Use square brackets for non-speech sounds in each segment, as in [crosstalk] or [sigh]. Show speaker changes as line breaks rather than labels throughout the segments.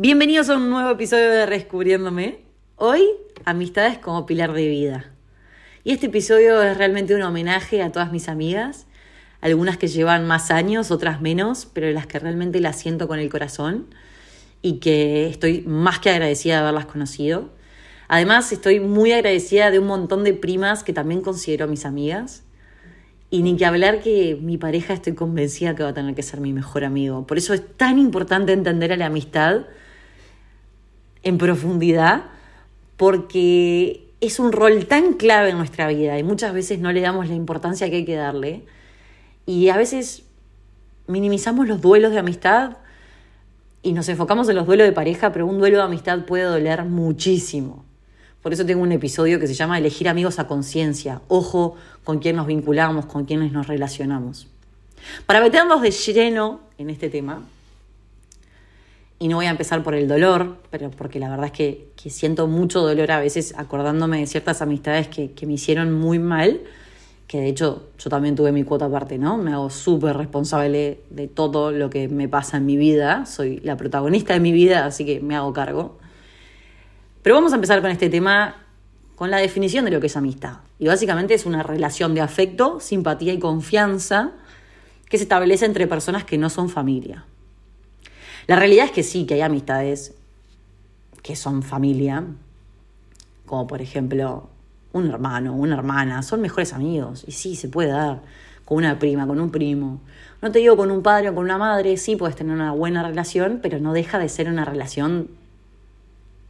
Bienvenidos a un nuevo episodio de Rescubriéndome. Hoy, amistades como pilar de vida. Y este episodio es realmente un homenaje a todas mis amigas, algunas que llevan más años, otras menos, pero las que realmente las siento con el corazón y que estoy más que agradecida de haberlas conocido. Además, estoy muy agradecida de un montón de primas que también considero mis amigas. Y ni que hablar que mi pareja estoy convencida que va a tener que ser mi mejor amigo. Por eso es tan importante entender a la amistad en profundidad, porque es un rol tan clave en nuestra vida y muchas veces no le damos la importancia que hay que darle. Y a veces minimizamos los duelos de amistad y nos enfocamos en los duelos de pareja, pero un duelo de amistad puede doler muchísimo. Por eso tengo un episodio que se llama Elegir amigos a conciencia. Ojo con quién nos vinculamos, con quiénes nos relacionamos. Para meternos de lleno en este tema, y no voy a empezar por el dolor, pero porque la verdad es que, siento mucho dolor a veces acordándome de ciertas amistades que, que, me hicieron muy mal, que de hecho yo también tuve mi cuota aparte, ¿no? Me hago súper responsable de todo lo que me pasa en mi vida, soy la protagonista de mi vida, así que me hago cargo. Pero vamos a empezar con este tema, con la definición de lo que es amistad. Y básicamente es una relación de afecto, simpatía y confianza que se establece entre personas que no son familia. La realidad es que sí, que hay amistades que son familia, como por ejemplo un hermano, una hermana, son mejores amigos. Y sí, se puede dar con una prima, con un primo. No te digo con un padre o con una madre, sí puedes tener una buena relación, pero no deja de ser una relación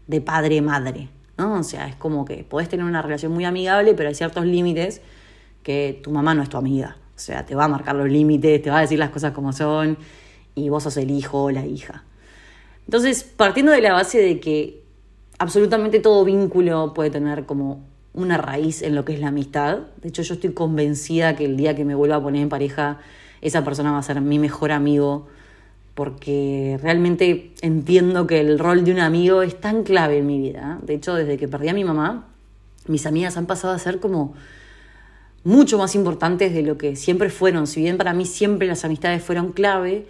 de padre-madre, ¿no? O sea, es como que podés tener una relación muy amigable, pero hay ciertos límites que tu mamá no es tu amiga. O sea, te va a marcar los límites, te va a decir las cosas como son, y vos sos el hijo o la hija. Entonces, partiendo de la base de que absolutamente todo vínculo puede tener como una raíz en lo que es la amistad, de hecho yo estoy convencida que el día que me vuelva a poner en pareja, esa persona va a ser mi mejor amigo, porque realmente entiendo que el rol de un amigo es tan clave en mi vida. De hecho, desde que perdí a mi mamá, mis amigas han pasado a ser como mucho más importantes de lo que siempre fueron. Si bien para mí siempre las amistades fueron clave,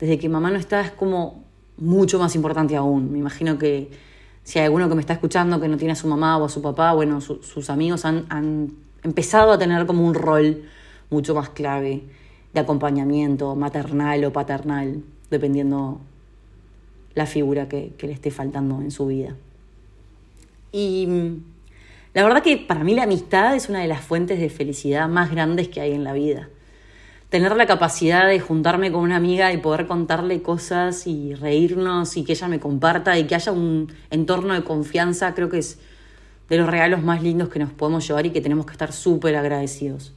desde que mamá no está es como mucho más importante aún. Me imagino que si hay alguno que me está escuchando que no tiene a su mamá o a su papá, bueno, sus amigos han, empezado a tener como un rol mucho más clave de acompañamiento maternal o paternal dependiendo la figura que, le esté faltando en su vida. Y mm, la verdad que para mí la amistad es una de las fuentes de felicidad más grandes que hay en la vida. Tener la capacidad de juntarme con una amiga y poder contarle cosas y reírnos y que ella me comparta y que haya un entorno de confianza, creo que es de los regalos más lindos que nos podemos llevar y que tenemos que estar súper agradecidos.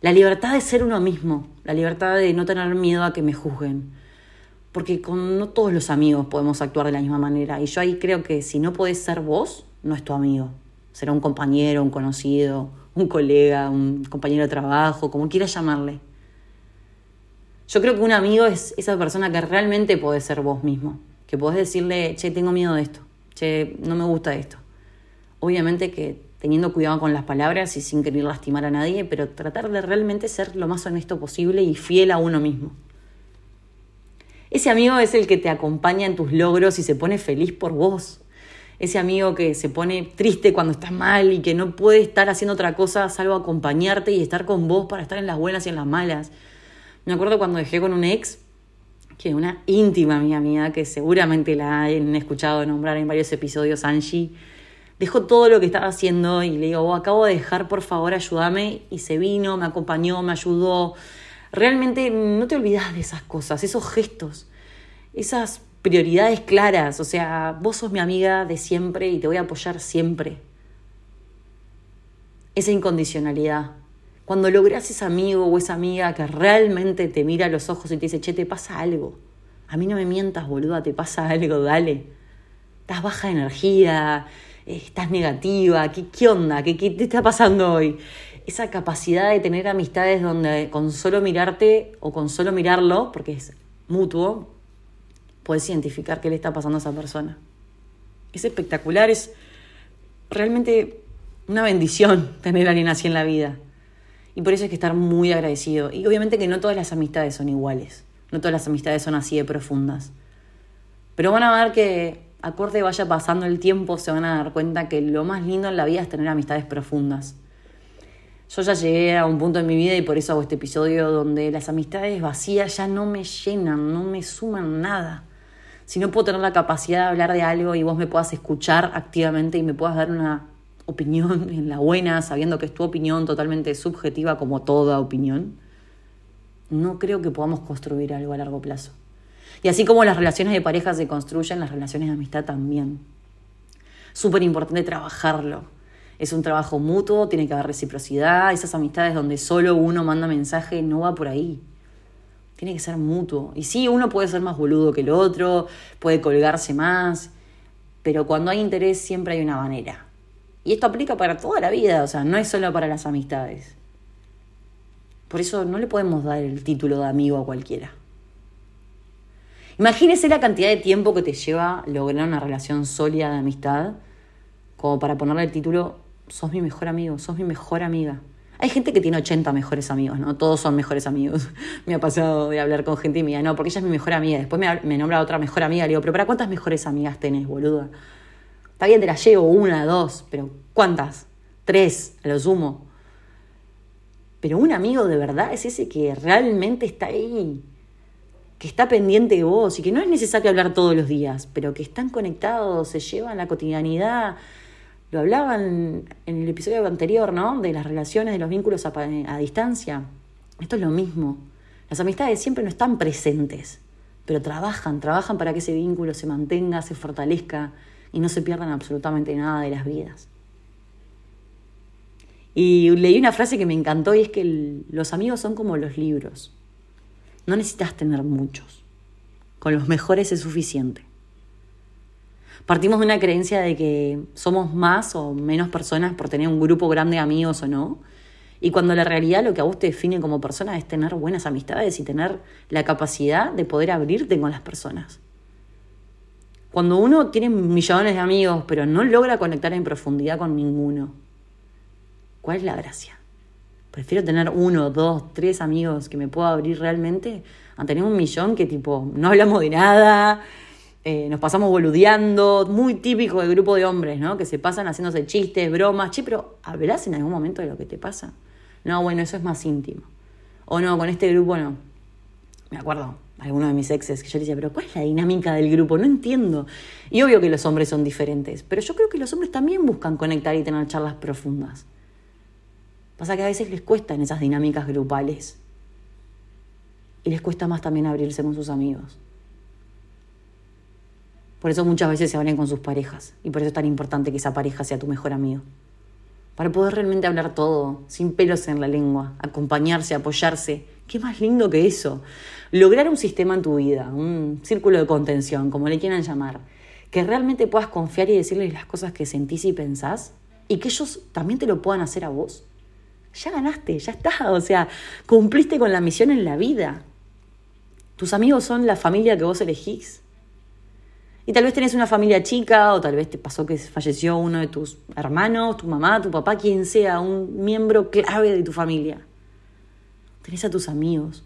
La libertad de ser uno mismo, la libertad de no tener miedo a que me juzguen. Porque con no todos los amigos podemos actuar de la misma manera. Y yo ahí creo que si no podés ser vos, no es tu amigo. Será un compañero, un conocido, un colega, un compañero de trabajo, como quieras llamarle. Yo creo que un amigo es esa persona que realmente podés ser vos mismo. Que podés decirle, che, tengo miedo de esto. Che, no me gusta esto. Obviamente que teniendo cuidado con las palabras y sin querer lastimar a nadie, pero tratar de realmente ser lo más honesto posible y fiel a uno mismo. Ese amigo es el que te acompaña en tus logros y se pone feliz por vos. Ese amigo que se pone triste cuando estás mal y que no puede estar haciendo otra cosa salvo acompañarte y estar con vos para estar en las buenas y en las malas. Me acuerdo cuando dejé con un ex, que una íntima amiga mía, que seguramente la han escuchado nombrar en varios episodios, Angie, dejó todo lo que estaba haciendo y le digo, oh, acabo de dejar, por favor, ayúdame. Y se vino, me acompañó, me ayudó. Realmente no te olvidas de esas cosas, esos gestos, esas prioridades claras. O sea, vos sos mi amiga de siempre y te voy a apoyar siempre. Esa incondicionalidad. Cuando logras ese amigo o esa amiga que realmente te mira a los ojos y te dice, che, te pasa algo. A mí no me mientas, boluda, te pasa algo, dale. Estás baja de energía, estás negativa, ¿qué, qué onda? ¿Qué, ¿Qué te está pasando hoy? Esa capacidad de tener amistades donde con solo mirarte o con solo mirarlo, porque es mutuo, puedes identificar qué le está pasando a esa persona. Es espectacular, es realmente una bendición [laughs] tener a alguien así en la vida. Y por eso hay que estar muy agradecido. Y obviamente que no todas las amistades son iguales, no todas las amistades son así de profundas. Pero van a ver que acorde vaya pasando el tiempo, se van a dar cuenta que lo más lindo en la vida es tener amistades profundas. Yo ya llegué a un punto en mi vida y por eso hago este episodio donde las amistades vacías ya no me llenan, no me suman nada. Si no puedo tener la capacidad de hablar de algo y vos me puedas escuchar activamente y me puedas dar una opinión en la buena, sabiendo que es tu opinión totalmente subjetiva como toda opinión, no creo que podamos construir algo a largo plazo. Y así como las relaciones de pareja se construyen, las relaciones de amistad también. Súper importante trabajarlo. Es un trabajo mutuo, tiene que haber reciprocidad. Esas amistades donde solo uno manda mensaje no va por ahí. Tiene que ser mutuo. Y sí, uno puede ser más boludo que el otro, puede colgarse más, pero cuando hay interés siempre hay una manera. Y esto aplica para toda la vida, o sea, no es solo para las amistades. Por eso no le podemos dar el título de amigo a cualquiera. Imagínese la cantidad de tiempo que te lleva lograr una relación sólida de amistad, como para ponerle el título, sos mi mejor amigo, sos mi mejor amiga. Hay gente que tiene 80 mejores amigos, ¿no? Todos son mejores amigos. [laughs] me ha pasado de hablar con gente y me no, porque ella es mi mejor amiga. Después me, me nombra otra mejor amiga. Le digo, pero ¿para cuántas mejores amigas tenés, boluda? Está bien, te las llevo, una, dos, pero ¿cuántas? Tres, a lo sumo. Pero un amigo de verdad es ese que realmente está ahí que está pendiente de vos y que no es necesario hablar todos los días, pero que están conectados, se llevan la cotidianidad. Lo hablaban en el episodio anterior, ¿no? De las relaciones, de los vínculos a, distancia. Esto es lo mismo. Las amistades siempre no están presentes, pero trabajan, trabajan para que ese vínculo se mantenga, se fortalezca y no se pierdan absolutamente nada de las vidas. Y leí una frase que me encantó y es que los amigos son como los libros. No necesitas tener muchos. Con los mejores es suficiente. Partimos de una creencia de que somos más o menos personas por tener un grupo grande de amigos o no. Y cuando la realidad lo que a vos te define como persona es tener buenas amistades y tener la capacidad de poder abrirte con las personas. Cuando uno tiene millones de amigos pero no logra conectar en profundidad con ninguno, ¿cuál es la gracia? Prefiero tener uno, dos, tres amigos que me pueda abrir realmente a tener un millón que tipo no hablamos de nada, eh, nos pasamos boludeando, muy típico del grupo de hombres, ¿no? Que se pasan haciéndose chistes, bromas, che, pero ¿hablas en algún momento de lo que te pasa? No, bueno, eso es más íntimo. O no, con este grupo no. Me acuerdo, alguno de mis exes, que yo le decía, pero ¿cuál es la dinámica del grupo? No entiendo. Y obvio que los hombres son diferentes, pero yo creo que los hombres también buscan conectar y tener charlas profundas. Pasa que a veces les cuesta en esas dinámicas grupales. Y les cuesta más también abrirse con sus amigos. Por eso muchas veces se abren con sus parejas. Y por eso es tan importante que esa pareja sea tu mejor amigo. Para poder realmente hablar todo, sin pelos en la lengua, acompañarse, apoyarse. ¿Qué más lindo que eso? Lograr un sistema en tu vida, un círculo de contención, como le quieran llamar, que realmente puedas confiar y decirles las cosas que sentís y pensás y que ellos también te lo puedan hacer a vos ya ganaste, ya está. O sea, cumpliste con la misión en la vida. Tus amigos son la familia que vos elegís. Y tal vez tenés una familia chica, o tal vez te pasó que falleció uno de tus hermanos, tu mamá, tu papá, quien sea, un miembro clave de tu familia. Tenés a tus amigos.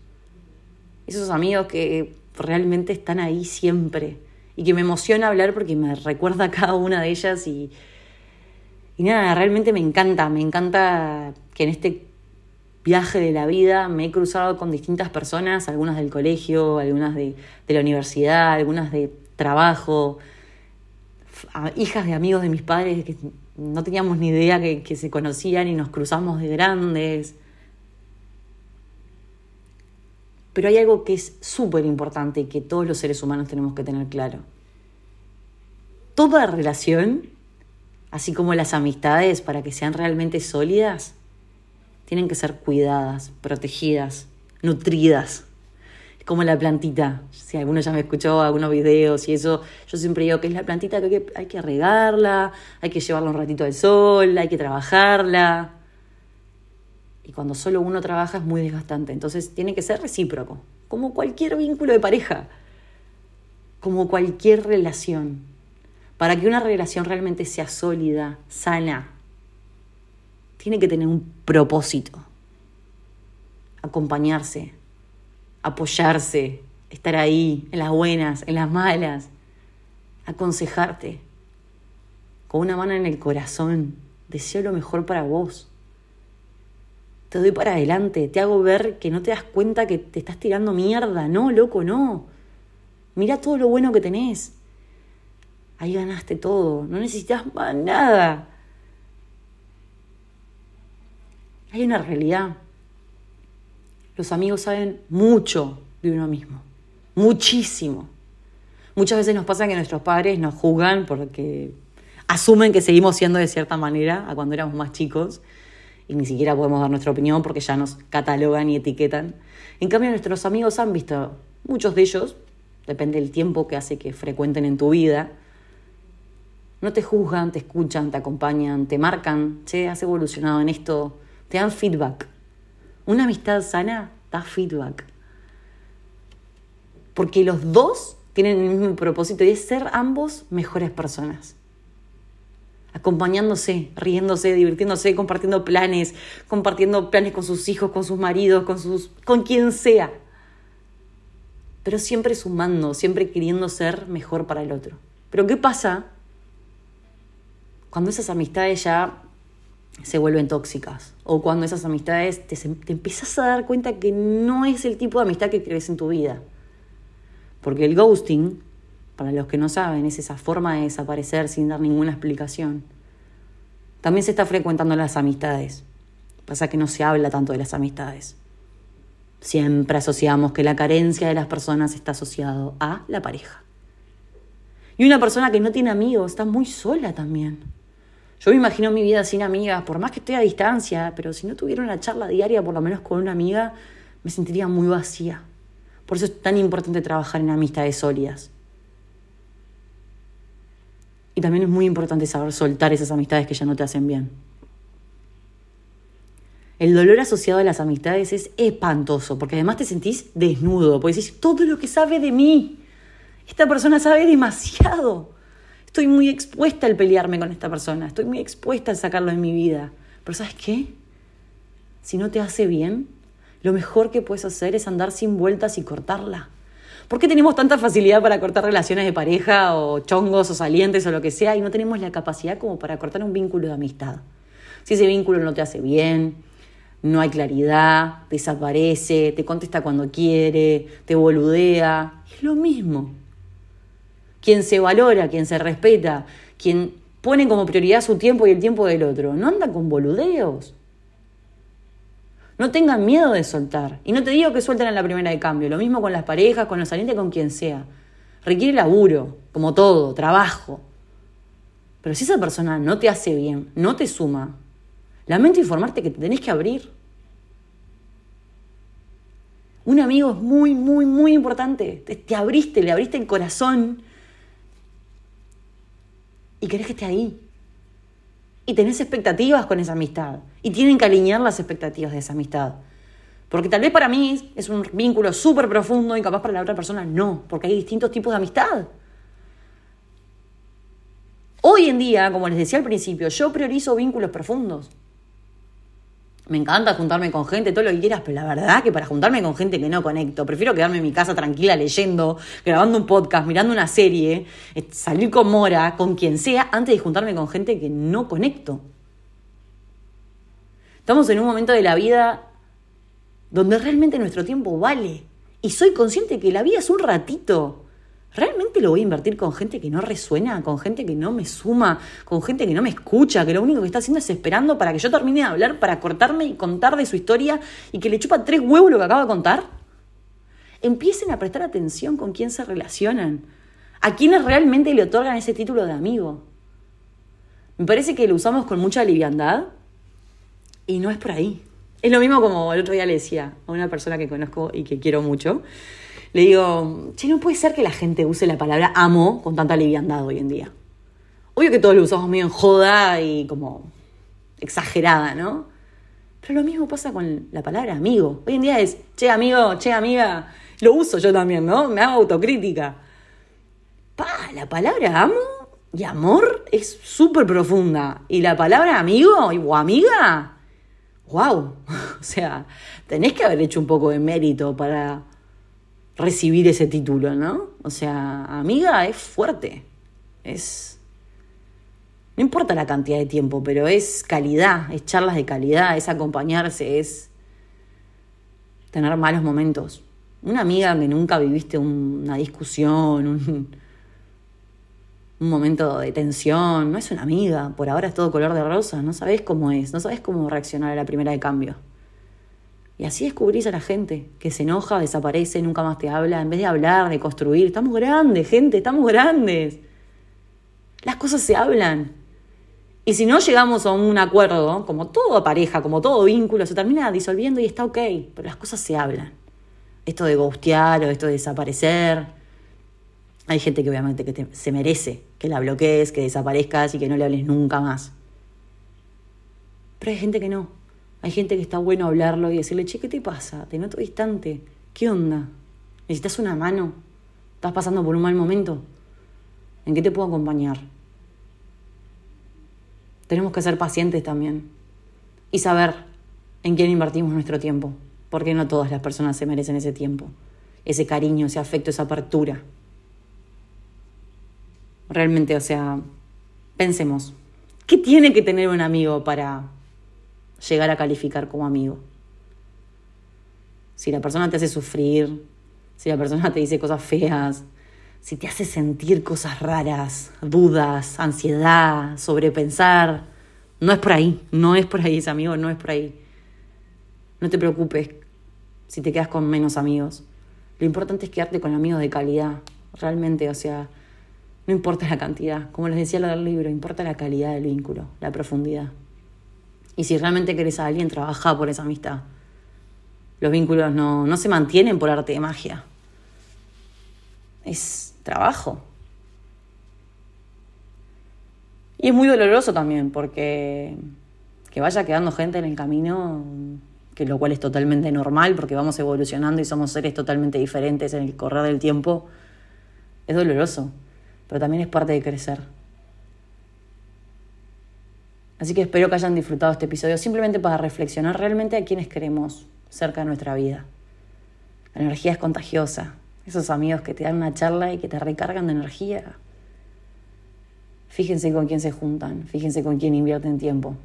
Esos amigos que realmente están ahí siempre. Y que me emociona hablar porque me recuerda a cada una de ellas y, y nada, realmente me encanta, me encanta que en este viaje de la vida me he cruzado con distintas personas, algunas del colegio, algunas de, la universidad, algunas de trabajo, hijas de amigos de mis padres que no teníamos ni idea que, se conocían y nos cruzamos de grandes. Pero hay algo que es súper importante y que todos los seres humanos tenemos que tener claro. Toda relación así como las amistades, para que sean realmente sólidas, tienen que ser cuidadas, protegidas, nutridas. Como la plantita. Si alguno ya me escuchó algunos videos y eso, yo siempre digo que es la plantita que hay que, regarla, hay que llevarla un ratito al sol, hay que trabajarla. Y cuando solo uno trabaja es muy desgastante. Entonces tiene que ser recíproco, como cualquier vínculo de pareja, como cualquier relación. Para que una relación realmente sea sólida, sana, tiene que tener un propósito. Acompañarse, apoyarse, estar ahí, en las buenas, en las malas. aconsejarte, con una mano en el corazón, deseo lo mejor para vos. Te doy para adelante, te hago ver que no te das cuenta que te estás tirando mierda. No, loco, no. Mira todo lo bueno que tenés. Ahí ganaste todo, no necesitas más nada. Hay una realidad. Los amigos saben mucho de uno mismo, muchísimo. Muchas veces nos pasa que nuestros padres nos juzgan porque asumen que seguimos siendo de cierta manera a cuando éramos más chicos y ni siquiera podemos dar nuestra opinión porque ya nos catalogan y etiquetan. En cambio, nuestros amigos han visto, muchos de ellos, depende del tiempo que hace que frecuenten en tu vida, no te juzgan, te escuchan, te acompañan, te marcan, che, has evolucionado en esto, te dan feedback. Una amistad sana da feedback. Porque los dos tienen el mismo propósito y es ser ambos mejores personas. Acompañándose, riéndose, divirtiéndose, compartiendo planes, compartiendo planes con sus hijos, con sus maridos, con sus con quien sea. Pero siempre sumando, siempre queriendo ser mejor para el otro. Pero ¿qué pasa cuando esas amistades ya se vuelven tóxicas o cuando esas amistades te, te empiezas a dar cuenta que no es el tipo de amistad que crees en tu vida? Porque el ghosting, para los que no saben, es esa forma de desaparecer sin dar ninguna explicación. También se está frecuentando en las amistades. Pasa que no se habla tanto de las amistades. Siempre asociamos que la carencia de las personas está asociado a la pareja. Y una persona que no tiene amigos está muy sola también. Yo me imagino mi vida sin amigas, por más que esté a distancia, pero si no tuviera una charla diaria, por lo menos con una amiga, me sentiría muy vacía. Por eso es tan importante trabajar en amistades sólidas. Y también es muy importante saber soltar esas amistades que ya no te hacen bien. El dolor asociado a las amistades es espantoso, porque además te sentís desnudo, porque decís, todo lo que sabe de mí, esta persona sabe demasiado. Estoy muy expuesta al pelearme con esta persona, estoy muy expuesta al sacarlo de mi vida. Pero ¿sabes qué? Si no te hace bien, lo mejor que puedes hacer es andar sin vueltas y cortarla. ¿Por qué tenemos tanta facilidad para cortar relaciones de pareja o chongos o salientes o lo que sea y no tenemos la capacidad como para cortar un vínculo de amistad? Si ese vínculo no te hace bien, no hay claridad, desaparece, te contesta cuando quiere, te boludea, es lo mismo. Quien se valora, quien se respeta, quien pone como prioridad su tiempo y el tiempo del otro, no anda con boludeos. No tengan miedo de soltar. Y no te digo que suelten en la primera de cambio. Lo mismo con las parejas, con los salientes, con quien sea. Requiere laburo, como todo, trabajo. Pero si esa persona no te hace bien, no te suma, lamento informarte que te tenés que abrir. Un amigo es muy, muy, muy importante. Te, te abriste, le abriste el corazón y querés que esté ahí y tenés expectativas con esa amistad. Y tienen que alinear las expectativas de esa amistad. Porque tal vez para mí es un vínculo súper profundo y capaz para la otra persona no, porque hay distintos tipos de amistad. Hoy en día, como les decía al principio, yo priorizo vínculos profundos. Me encanta juntarme con gente, todo lo que quieras, pero la verdad que para juntarme con gente que no conecto, prefiero quedarme en mi casa tranquila leyendo, grabando un podcast, mirando una serie, eh, salir con Mora, con quien sea, antes de juntarme con gente que no conecto. Estamos en un momento de la vida donde realmente nuestro tiempo vale. Y soy consciente que la vida es un ratito. ¿Realmente lo voy a invertir con gente que no resuena, con gente que no me suma, con gente que no me escucha, que lo único que está haciendo es esperando para que yo termine de hablar, para cortarme y contar de su historia y que le chupa tres huevos lo que acabo de contar? Empiecen a prestar atención con quién se relacionan, a quiénes realmente le otorgan ese título de amigo. Me parece que lo usamos con mucha liviandad y no es por ahí. Es lo mismo como el otro día le decía a una persona que conozco y que quiero mucho le digo, che, no puede ser que la gente use la palabra amo con tanta liviandad hoy en día. Obvio que todos lo usamos medio en joda y como exagerada, ¿no? Pero lo mismo pasa con la palabra amigo. Hoy en día es, che, amigo, che, amiga. Lo uso yo también, ¿no? Me hago autocrítica. Pa, la palabra amo y amor es súper profunda. Y la palabra amigo o amiga, wow. [laughs] O sea, tenés que haber hecho un poco de mérito para recibir ese título, ¿no? O sea, amiga es fuerte. Es. No importa la cantidad de tiempo, pero es calidad, es charlas de calidad, es acompañarse, es tener malos momentos. Una amiga que nunca viviste una discusión, un, un momento de tensión, no es una amiga, por ahora es todo color de rosa, no sabes cómo es, no sabes cómo reaccionar a la primera de cambio. Y así descubrís a la gente que se enoja, desaparece, nunca más te habla, en vez de hablar, de construir. Estamos grandes, gente, estamos grandes. Las cosas se hablan. Y si no llegamos a un acuerdo, como toda pareja, como todo vínculo, se termina disolviendo y está ok, pero las cosas se hablan. Esto de ghostear o esto de desaparecer. Hay gente que obviamente que se merece que la bloquees, que desaparezcas y que no le hables nunca más. Pero hay gente que no. Hay gente que está bueno hablarlo y decirle, che, ¿qué te pasa? Te noto distante. ¿Qué onda? ¿Necesitas una mano? ¿Estás pasando por un mal momento? ¿En qué te puedo acompañar? Tenemos que ser pacientes también y saber en quién invertimos nuestro tiempo, porque no todas las personas se merecen ese tiempo, ese cariño, ese afecto, esa apertura. Realmente, o sea, pensemos, ¿qué tiene que tener un amigo para llegar a calificar como amigo. Si la persona te hace sufrir, si la persona te dice cosas feas, si te hace sentir cosas raras, dudas, ansiedad, sobrepensar, no es por ahí, no es por ahí ese amigo, no es por ahí. No te preocupes si te quedas con menos amigos. Lo importante es quedarte con amigos de calidad, realmente, o sea, no importa la cantidad, como les decía del libro, importa la calidad del vínculo, la profundidad. Y si realmente querés a alguien, trabaja por esa amistad. Los vínculos no, no se mantienen por arte de magia. Es trabajo. Y es muy doloroso también, porque que vaya quedando gente en el camino, que lo cual es totalmente normal, porque vamos evolucionando y somos seres totalmente diferentes en el correr del tiempo, es doloroso, pero también es parte de crecer. Así que espero que hayan disfrutado este episodio simplemente para reflexionar realmente a quienes queremos cerca de nuestra vida. La energía es contagiosa. Esos amigos que te dan una charla y que te recargan de energía. Fíjense con quién se juntan, fíjense con quién invierten tiempo.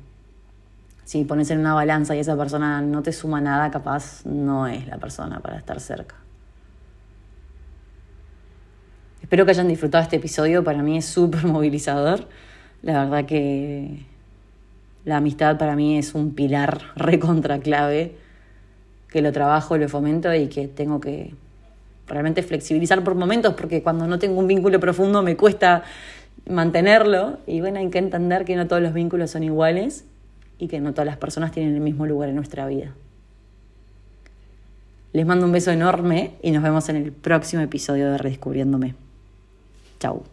Si pones en una balanza y esa persona no te suma nada, capaz no es la persona para estar cerca. Espero que hayan disfrutado este episodio, para mí es súper movilizador. La verdad que la amistad para mí es un pilar [laughs] recontra clave, que lo trabajo, lo fomento y que tengo que realmente flexibilizar por momentos, porque cuando no tengo un vínculo profundo me cuesta mantenerlo. Y bueno, hay que entender que no todos los vínculos son iguales y que no todas las personas tienen el mismo lugar en nuestra vida. Les mando un beso enorme y nos vemos en el próximo episodio de Redescubriéndome. Chau.